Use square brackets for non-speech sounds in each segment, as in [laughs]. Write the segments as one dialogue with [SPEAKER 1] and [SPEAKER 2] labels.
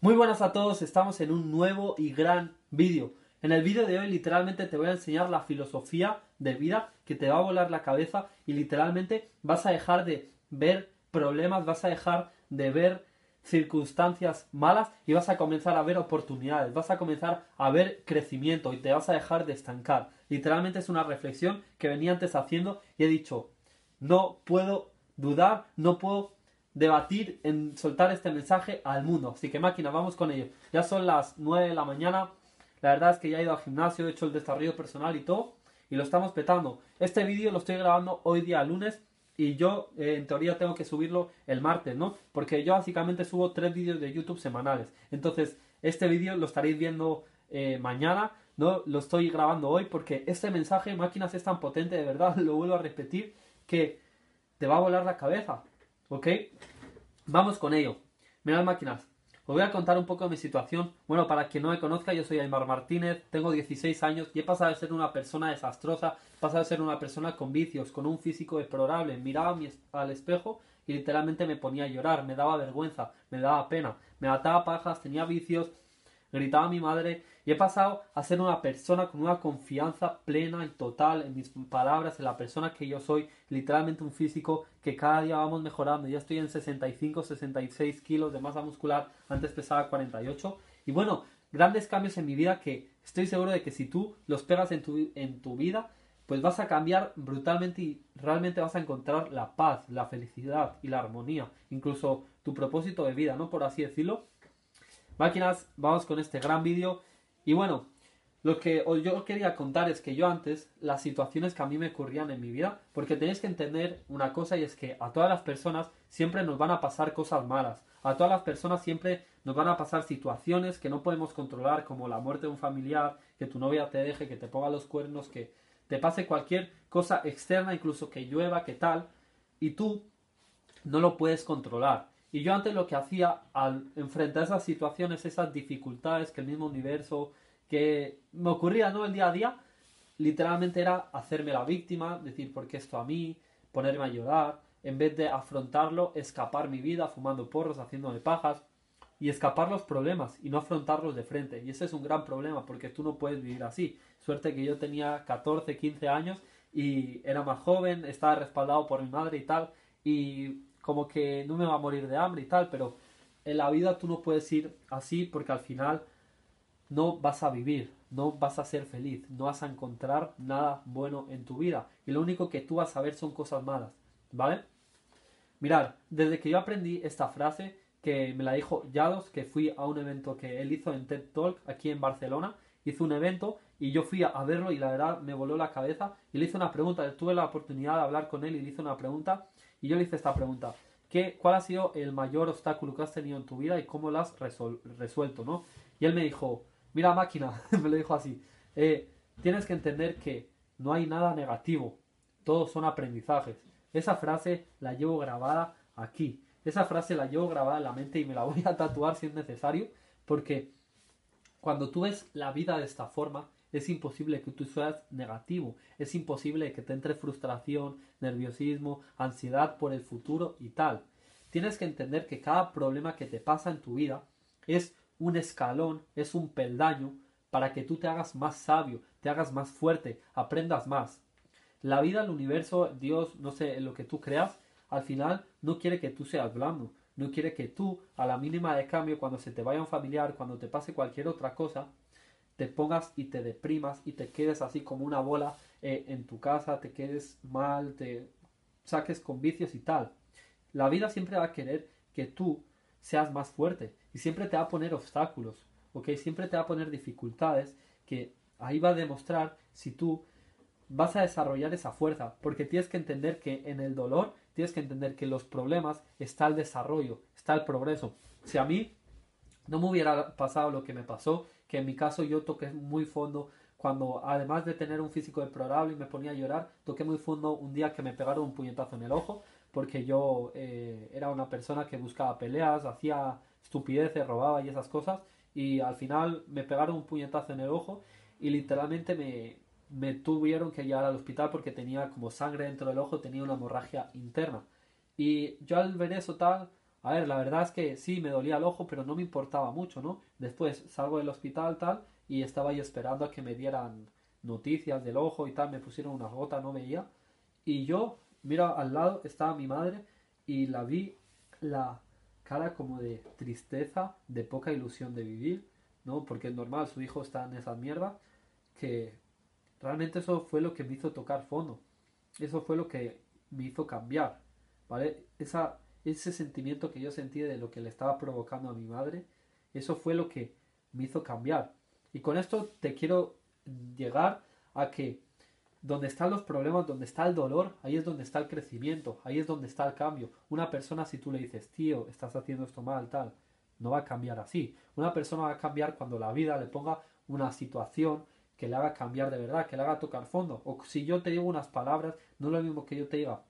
[SPEAKER 1] Muy buenas a todos, estamos en un nuevo y gran vídeo. En el vídeo de hoy literalmente te voy a enseñar la filosofía de vida que te va a volar la cabeza y literalmente vas a dejar de ver problemas, vas a dejar de ver circunstancias malas y vas a comenzar a ver oportunidades, vas a comenzar a ver crecimiento y te vas a dejar de estancar. Literalmente es una reflexión que venía antes haciendo y he dicho, no puedo dudar, no puedo debatir en soltar este mensaje al mundo. Así que máquina, vamos con ello. Ya son las 9 de la mañana. La verdad es que ya he ido al gimnasio, he hecho el desarrollo personal y todo. Y lo estamos petando. Este vídeo lo estoy grabando hoy día lunes. Y yo eh, en teoría tengo que subirlo el martes, ¿no? Porque yo básicamente subo tres vídeos de YouTube semanales. Entonces, este vídeo lo estaréis viendo eh, mañana. No lo estoy grabando hoy porque este mensaje, máquinas, es tan potente, de verdad, [laughs] lo vuelvo a repetir, que te va a volar la cabeza. ¿Ok? Vamos con ello. Mirad máquinas. Os voy a contar un poco de mi situación. Bueno, para quien no me conozca, yo soy Aymar Martínez, tengo 16 años y he pasado de ser una persona desastrosa, he pasado de ser una persona con vicios, con un físico deplorable. Miraba al espejo y literalmente me ponía a llorar, me daba vergüenza, me daba pena, me ataba pajas, tenía vicios, gritaba a mi madre y he pasado a ser una persona con una confianza plena y total en mis palabras, en la persona que yo soy, literalmente un físico que cada día vamos mejorando. Ya estoy en 65, 66 kilos de masa muscular, antes pesaba 48. Y bueno, grandes cambios en mi vida que estoy seguro de que si tú los pegas en tu, en tu vida, pues vas a cambiar brutalmente y realmente vas a encontrar la paz, la felicidad y la armonía, incluso tu propósito de vida, ¿no? Por así decirlo. Máquinas, vamos con este gran vídeo. Y bueno, lo que yo quería contar es que yo antes, las situaciones que a mí me ocurrían en mi vida, porque tenéis que entender una cosa y es que a todas las personas siempre nos van a pasar cosas malas. A todas las personas siempre nos van a pasar situaciones que no podemos controlar, como la muerte de un familiar, que tu novia te deje, que te ponga los cuernos, que te pase cualquier cosa externa, incluso que llueva, que tal, y tú no lo puedes controlar. Y yo antes lo que hacía al enfrentar esas situaciones, esas dificultades que el mismo universo, que me ocurría ¿no? el día a día, literalmente era hacerme la víctima, decir por qué esto a mí, ponerme a llorar, en vez de afrontarlo, escapar mi vida fumando porros, haciéndome pajas y escapar los problemas y no afrontarlos de frente. Y ese es un gran problema porque tú no puedes vivir así. Suerte que yo tenía 14, 15 años y era más joven, estaba respaldado por mi madre y tal. Y como que no me va a morir de hambre y tal, pero en la vida tú no puedes ir así porque al final no vas a vivir, no vas a ser feliz, no vas a encontrar nada bueno en tu vida y lo único que tú vas a ver son cosas malas, ¿vale? Mirad, desde que yo aprendí esta frase que me la dijo Yados, que fui a un evento que él hizo en TED Talk aquí en Barcelona, hizo un evento y yo fui a, verlo y la verdad me voló la cabeza y le hice una pregunta, tuve la oportunidad de hablar con él y le hice una pregunta y yo le hice esta pregunta. ¿qué, ¿Cuál ha sido el mayor obstáculo que has tenido en tu vida y cómo lo has resuelto? ¿no? Y él me dijo, mira máquina, [laughs] me lo dijo así, eh, tienes que entender que no hay nada negativo, todos son aprendizajes. Esa frase la llevo grabada aquí. Esa frase la llevo grabada en la mente y me la voy a [laughs] tatuar si es necesario, porque cuando tú ves la vida de esta forma, es imposible que tú seas negativo, es imposible que te entre frustración, nerviosismo, ansiedad por el futuro y tal. Tienes que entender que cada problema que te pasa en tu vida es un escalón, es un peldaño para que tú te hagas más sabio, te hagas más fuerte, aprendas más. La vida, el universo, Dios, no sé, lo que tú creas, al final no quiere que tú seas blando, no quiere que tú, a la mínima de cambio, cuando se te vaya un familiar, cuando te pase cualquier otra cosa, te pongas y te deprimas y te quedes así como una bola eh, en tu casa, te quedes mal, te saques con vicios y tal. La vida siempre va a querer que tú seas más fuerte y siempre te va a poner obstáculos, ¿ok? Siempre te va a poner dificultades que ahí va a demostrar si tú vas a desarrollar esa fuerza, porque tienes que entender que en el dolor, tienes que entender que los problemas está el desarrollo, está el progreso. Si a mí no me hubiera pasado lo que me pasó, que en mi caso yo toqué muy fondo cuando además de tener un físico deplorable y me ponía a llorar, toqué muy fondo un día que me pegaron un puñetazo en el ojo porque yo eh, era una persona que buscaba peleas, hacía estupideces, robaba y esas cosas y al final me pegaron un puñetazo en el ojo y literalmente me, me tuvieron que llevar al hospital porque tenía como sangre dentro del ojo, tenía una hemorragia interna. Y yo al ver eso tal, A ver, la verdad es que sí, me dolía el ojo, pero no me importaba mucho, ¿no? Después salgo del hospital tal y estaba ahí esperando a que me dieran noticias del ojo y tal, me pusieron una gota, no veía. Y yo, mira, al lado estaba mi madre y la vi la cara como de tristeza, de poca ilusión de vivir, ¿no? Porque es normal, su hijo está en esa mierda, que realmente eso fue lo que me hizo tocar fondo. Eso fue lo que me hizo cambiar, ¿vale? Esa, ese sentimiento que yo sentí de lo que le estaba provocando a mi madre, eso fue lo que me hizo cambiar. Y con esto te quiero llegar a que donde están los problemas, donde está el dolor, ahí es donde está el crecimiento, ahí es donde está el cambio. Una persona si tú le dices, tío, estás haciendo esto mal, tal, no va a cambiar así. Una persona va a cambiar cuando la vida le ponga una situación que le haga cambiar de verdad, que le haga tocar fondo. O si yo te digo unas palabras, no es lo mismo que yo te diga,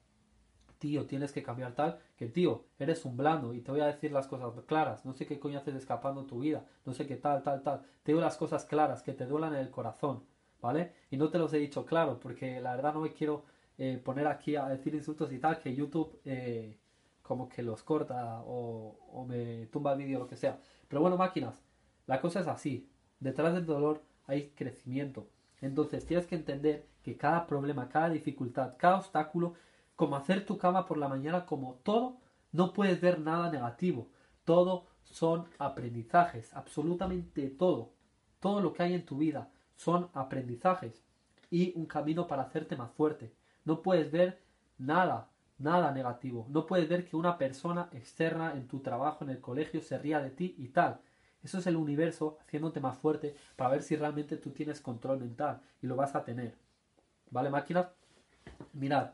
[SPEAKER 1] tío, tienes que cambiar tal, que tío, eres un blando y te voy a decir las cosas claras, no sé qué coño haces escapando tu vida, no sé qué tal, tal, tal, te digo las cosas claras, que te duelan en el corazón, ¿vale? Y no te los he dicho claro, porque la verdad no me quiero eh, poner aquí a decir insultos y tal, que YouTube eh, como que los corta o, me tumba el vídeo lo que sea. Pero bueno, máquinas, la cosa es así, detrás del dolor hay crecimiento. Entonces tienes que entender que cada problema, cada dificultad, cada obstáculo como hacer tu cama por la mañana, como todo, no puedes ver nada negativo. Todo son aprendizajes, absolutamente todo. Todo lo que hay en tu vida son aprendizajes y un camino para hacerte más fuerte. No puedes ver nada, nada negativo. No puedes ver que una persona externa en tu trabajo, en el colegio, se ría de ti y tal. Eso es el universo haciéndote más fuerte para ver si realmente tú tienes control mental y lo vas a tener. ¿Vale, máquinas? Mirad,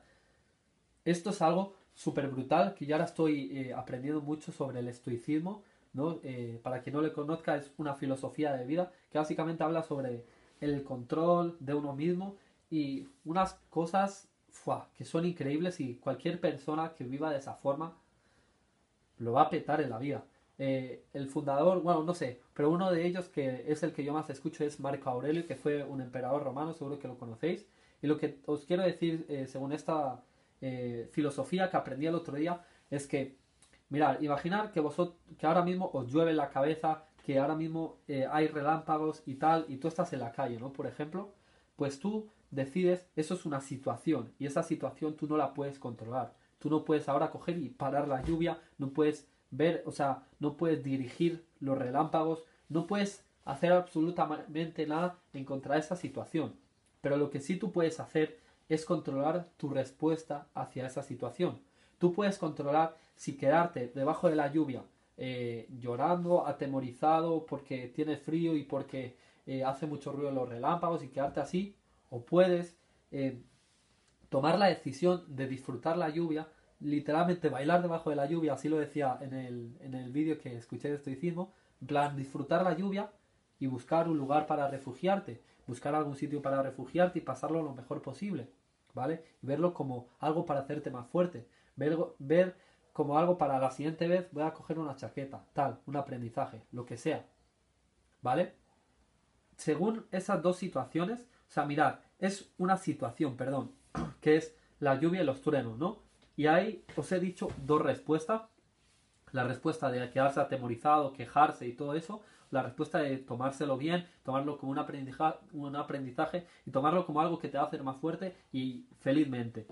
[SPEAKER 1] esto es algo súper brutal que ya ahora estoy eh, aprendiendo mucho sobre el estoicismo. ¿no? Eh, para quien no le conozca, es una filosofía de vida que básicamente habla sobre el control de uno mismo y unas cosas que son increíbles y cualquier persona que viva de esa forma lo va a petar en la vida. Eh, el fundador, bueno, no sé, pero uno de ellos que es el que yo más escucho es Marco Aurelio, que fue un emperador romano, seguro que lo conocéis. Y lo que os quiero decir, según esta eh, filosofía que aprendí el otro día es que, mirad, imaginar que vosotros, que ahora mismo os llueve la cabeza, que ahora mismo eh, hay relámpagos y tal, y tú estás en la calle, ¿no? Por ejemplo, pues tú decides, eso es una situación, y esa situación tú no la puedes controlar. Tú no puedes ahora coger y parar la lluvia, no puedes ver, o sea, no puedes dirigir los relámpagos, no puedes hacer absolutamente nada en contra de esa situación. Pero lo que sí tú puedes hacer es controlar tu respuesta hacia esa situación. Tú puedes controlar si quedarte debajo de la lluvia eh, llorando, atemorizado porque tiene frío y porque eh, hace mucho ruido los relámpagos y quedarte así, o puedes eh, tomar la decisión de disfrutar la lluvia, literalmente bailar debajo de la lluvia, así lo decía en el, en el vídeo que escuché de estoicismo, en plan disfrutar la lluvia y buscar un lugar para refugiarte buscar algún sitio para refugiarte y pasarlo lo mejor posible, ¿vale? Verlo como algo para hacerte más fuerte, ver, ver como algo para la siguiente vez voy a coger una chaqueta, tal, un aprendizaje, lo que sea, ¿vale? Según esas dos situaciones, o sea, mirad, es una situación, perdón, [clears throat] que es la lluvia y los truenos, ¿no? Y ahí os he dicho dos respuestas. La respuesta de quedarse atemorizado, quejarse y todo eso, la respuesta de tomárselo bien, tomarlo como un aprendizaje, un aprendizaje y tomarlo como algo que te va a hacer más fuerte y felizmente.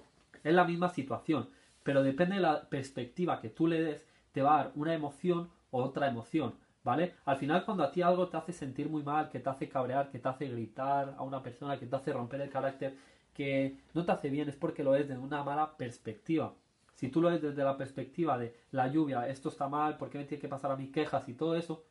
[SPEAKER 1] Es la misma situación, pero depende de la perspectiva que tú le des, te va a dar una emoción o otra emoción, ¿vale? Al final cuando a ti algo te hace sentir muy mal, que te hace cabrear, que te hace gritar a una persona, que te hace romper el carácter, que no te hace bien, es porque lo es desde una mala perspectiva. Si tú lo ves desde la perspectiva de la lluvia, esto está mal, ¿por qué me tiene que pasar a mí quejas y todo eso?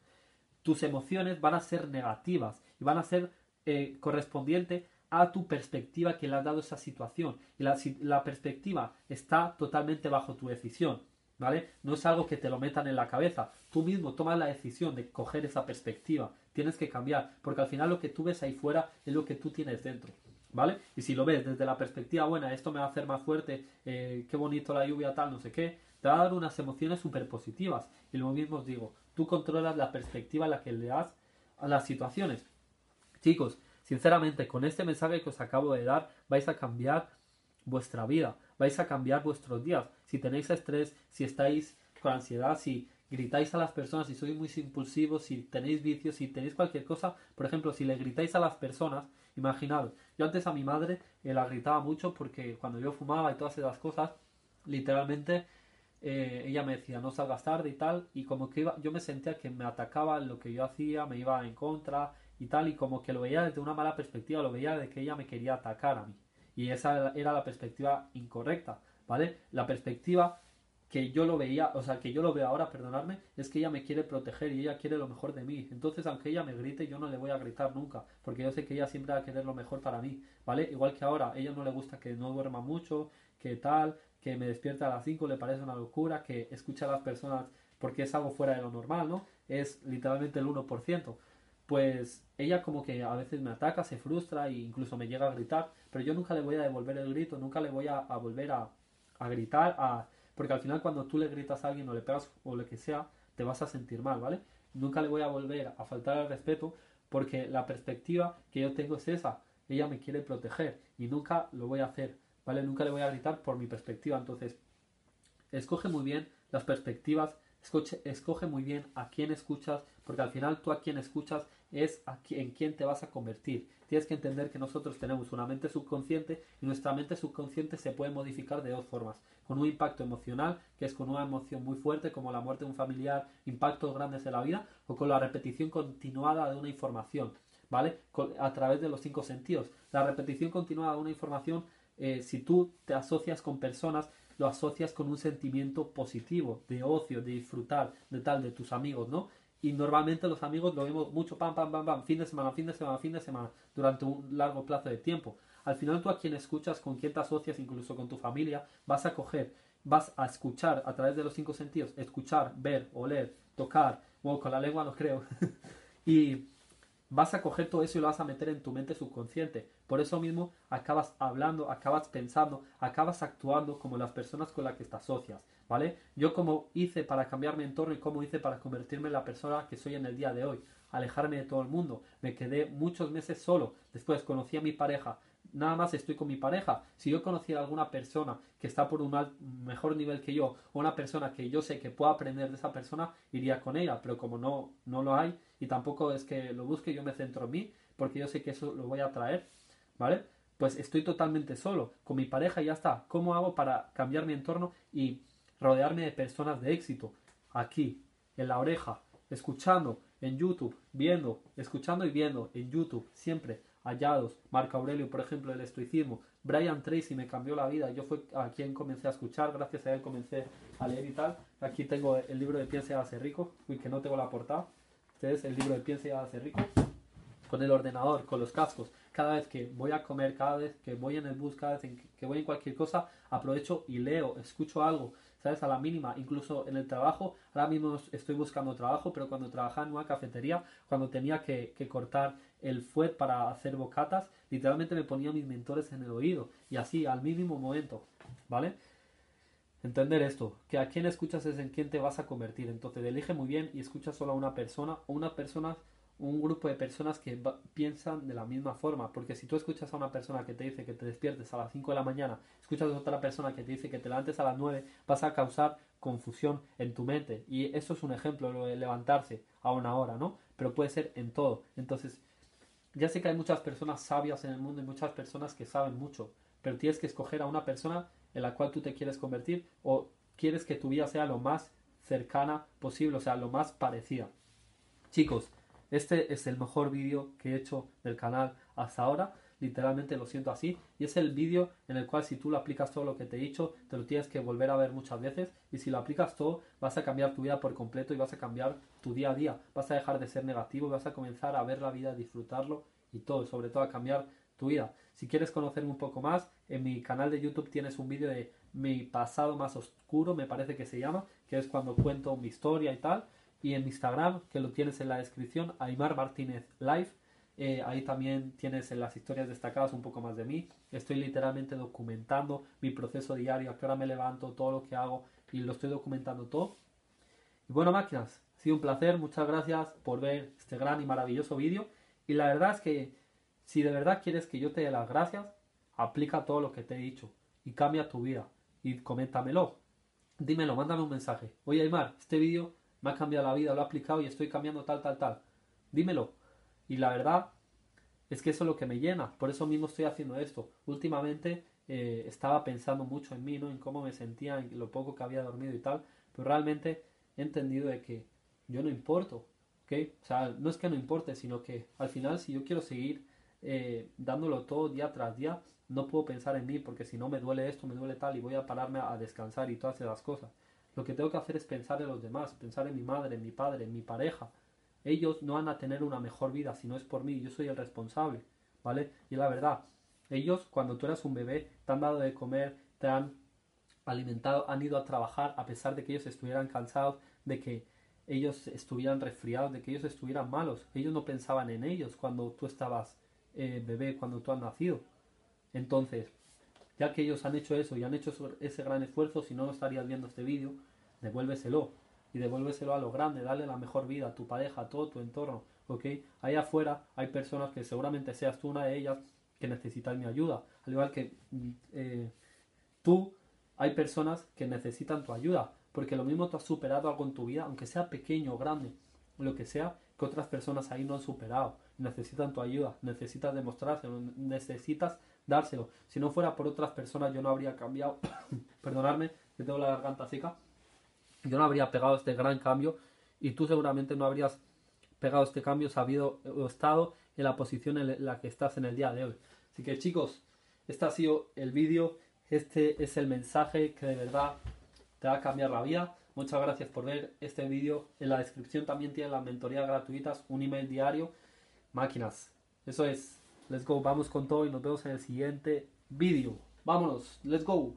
[SPEAKER 1] Tus emociones van a ser negativas y van a ser eh, correspondiente a tu perspectiva que le has dado esa situación. Y la, la, perspectiva está totalmente bajo tu decisión, ¿vale? No es algo que te lo metan en la cabeza. Tú mismo tomas la decisión de coger esa perspectiva. Tienes que cambiar, porque al final lo que tú ves ahí fuera es lo que tú tienes dentro. ¿Vale? Y si lo ves desde la perspectiva buena, esto me va a hacer más fuerte, eh, qué bonito la lluvia, tal, no sé qué, te va a dar unas emociones súper positivas. Y lo mismo os digo, controlas la perspectiva a la que le das a las situaciones. Chicos, sinceramente, con este mensaje que os acabo de dar, vais a cambiar vuestra vida, vais a cambiar vuestros días. Si tenéis estrés, si estáis con ansiedad, si gritáis a las personas, si sois muy impulsivos, si tenéis vicios, si tenéis cualquier cosa, por ejemplo, si le gritáis a las personas, imaginad, yo antes a mi madre eh, la gritaba mucho porque cuando yo fumaba y todas esas cosas, literalmente eh, ella me decía no salgas tarde y tal, y como que iba, yo me sentía que me atacaba lo que yo hacía, me iba en contra y tal, y como que lo veía desde una mala perspectiva, lo veía de que ella me quería atacar a mí. Y esa era la perspectiva incorrecta, ¿vale? La perspectiva que yo lo veía, o sea, que yo lo veo ahora, perdonadme, es que ella me quiere proteger y ella quiere lo mejor de mí. Entonces, aunque ella me grite, yo no le voy a gritar nunca, porque yo sé que ella siempre va a querer lo mejor para mí, ¿vale? Igual que ahora, ella no le gusta que no duerma mucho, que tal, que me despierta a las 5 le parece una locura, que escucha a las personas porque es algo fuera de lo normal, ¿no? Es literalmente el 1%. Pues ella como que a veces me ataca, se frustra e incluso me llega a gritar, pero yo nunca le voy a devolver el grito, nunca le voy a, a volver a, a gritar, a porque al final cuando tú le gritas a alguien o le pegas o lo que sea, te vas a sentir mal, ¿vale? Nunca le voy a volver a faltar al respeto porque la perspectiva que yo tengo es esa. Ella me quiere proteger y nunca lo voy a hacer, ¿vale? Nunca le voy a gritar por mi perspectiva. Entonces, escoge muy bien las perspectivas, escoge, escoge muy bien a quién escuchas, porque al final tú a quién escuchas es en quién te vas a convertir. Tienes que entender que nosotros tenemos una mente subconsciente y nuestra mente subconsciente se puede modificar de dos formas. Con un impacto emocional, que es con una emoción muy fuerte como la muerte de un familiar, impactos grandes en la vida, o con la repetición continuada de una información, ¿vale? a través de los cinco sentidos. La repetición continuada de una información, eh, si tú te asocias con personas, lo asocias con un sentimiento positivo, de ocio, de disfrutar, de tal, de tus amigos, ¿no? Y normalmente los amigos lo vemos mucho, pam, pam, pam, pam, fin de semana, fin de semana, fin de semana, durante un largo plazo de tiempo. Al final tú a quien escuchas, con quien te asocias, incluso con tu familia, vas a coger, vas a escuchar a través de los cinco sentidos, escuchar, ver, oler, tocar, o con la lengua no creo, [laughs] y vas a coger todo eso y lo vas a meter en tu mente subconsciente. Por eso mismo acabas hablando, acabas pensando, acabas actuando como las personas con las que te asocias, ¿vale? Yo como hice para cambiar mi entorno y cómo hice para convertirme en la persona que soy en el día de hoy, alejarme de todo el mundo. Me quedé muchos meses solo, después conocí a mi pareja, nada más estoy con mi pareja. Si yo conociera a alguna persona que está por un mejor nivel que yo, o una persona que yo sé que puedo aprender de esa persona, iría con ella, pero como no, no lo hay, y tampoco es que lo busque, yo me centro en mí, porque yo sé que eso lo voy a traer, ¿vale? Pues estoy totalmente solo, con mi pareja y ya está. ¿Cómo hago para cambiar mi entorno y rodearme de personas de éxito? Aquí, en la oreja, escuchando, en YouTube, viendo, escuchando y viendo, en YouTube, siempre, hallados. Marco Aurelio, por ejemplo, el estoicismo. Brian Tracy me cambió la vida. Yo fue a quien comencé a escuchar, gracias a él comencé a leer y tal. Aquí tengo el libro de Piensa y hágase rico, uy, que no tengo la portada. Este es el libro de Piensa y hágase rico. Con el ordenador, con los cascos. Cada vez que voy a comer, cada vez que voy en el bus, cada vez que voy en cualquier cosa, aprovecho y leo, escucho algo. ¿sabes? A la mínima, incluso en el trabajo, ahora mismo estoy buscando trabajo, pero cuando trabajaba en una cafetería, cuando tenía que, que cortar el fuet para hacer bocatas, literalmente me ponía mis mentores en el oído, y así, al mínimo momento, ¿vale? Entender esto, que a quién escuchas es en quién te vas a convertir. Entonces, elige muy bien y escucha solo a una persona o una persona, un grupo de personas que piensan de la misma forma. Porque si tú escuchas a una persona que te dice que te despiertes a las 5 de la mañana, escuchas a otra persona que te dice que te levantes a las 9, vas a causar confusión en tu mente. Y eso es un ejemplo, lo de levantarse a una hora, ¿no? Pero puede ser en todo. Entonces, ya sé que hay muchas personas sabias en el mundo y muchas personas que saben mucho, pero tienes que escoger a una persona en la cual tú te quieres convertir o quieres que tu vida sea lo más cercana posible, o sea, lo más parecida. Chicos, este es el mejor vídeo que he hecho del canal hasta ahora, literalmente lo siento así, y es el vídeo en el cual si tú lo aplicas todo lo que te he dicho, te lo tienes que volver a ver muchas veces, y si lo aplicas todo, vas a cambiar tu vida por completo y vas a cambiar tu día a día, vas a dejar de ser negativo vas a comenzar a ver la vida, disfrutarlo y todo, sobre todo a cambiar vida. Si quieres conocerme un poco más, en mi canal de YouTube tienes un vídeo de mi pasado más oscuro, me parece que se llama, que es cuando cuento mi historia y tal. Y en Instagram, que lo tienes en la descripción, Aymar Martínez Live. Eh, ahí también tienes en las historias destacadas un poco más de mí. Estoy literalmente documentando mi proceso diario, a qué hora me levanto, todo lo que hago y lo estoy documentando todo. Y bueno, máquinas, ha sido un placer. Muchas gracias por ver este gran y maravilloso vídeo. Y la verdad es que si de verdad quieres que yo te dé las gracias, aplica todo lo que te he dicho y cambia tu vida y coméntamelo. dímelo, mándame un mensaje. Oye, Aymar, este vídeo me ha cambiado la vida, lo he aplicado y estoy cambiando tal, tal, tal. Dímelo. Y la verdad es que eso es lo que me llena. Por eso mismo estoy haciendo esto. Últimamente eh, estaba pensando mucho en mí, ¿no? En cómo me sentía, en lo poco que había dormido y tal. Pero realmente he entendido de que yo no importo. ¿Ok? O sea, no es que no importe, sino que al final si yo quiero seguir eh, dándolo todo día tras día, no puedo pensar en mí porque si no me duele esto, me duele tal y voy a pararme a descansar y todas esas cosas. Lo que tengo que hacer es pensar en los demás, pensar en mi madre, en mi padre, en mi pareja. Ellos no van a tener una mejor vida si no es por mí, yo soy el responsable, ¿vale? Y la verdad, ellos cuando tú eras un bebé te han dado de comer, te han alimentado, han ido a trabajar a pesar de que ellos estuvieran cansados, de que ellos estuvieran resfriados, de que ellos estuvieran malos. Ellos no pensaban en ellos cuando tú estabas eh, bebé, cuando tú has nacido. Entonces, ya que ellos han hecho eso y han hecho ese gran esfuerzo, si no, estarías viendo este vídeo, devuélveselo. Y devuélveselo a lo grande, dale la mejor vida a tu pareja, a todo tu entorno, ¿ok? Ahí afuera hay personas que seguramente seas tú una de ellas que necesitan mi ayuda. Al igual que mm, eh, tú, hay personas que necesitan tu ayuda. Porque lo mismo tú has superado algo en tu vida, aunque sea pequeño o grande, lo que sea, que otras personas ahí no han superado. Necesitan tu ayuda, necesitas demostrárselo, necesitas dárselo. Si no fuera por otras personas, yo no habría cambiado. [coughs] Perdonadme, que tengo la garganta seca. Yo no habría pegado este gran cambio y tú seguramente no habrías pegado este cambio sabido o estado en la posición en la que estás en el día de hoy. Así que chicos, este ha sido el vídeo, este es el mensaje que de verdad te va a cambiar la vida. Muchas gracias por ver este vídeo. En la descripción también tienen las mentorías gratuitas, un email diario, máquinas. Eso es. Let's go, vamos con todo y nos vemos en el siguiente vídeo. Vámonos, let's go.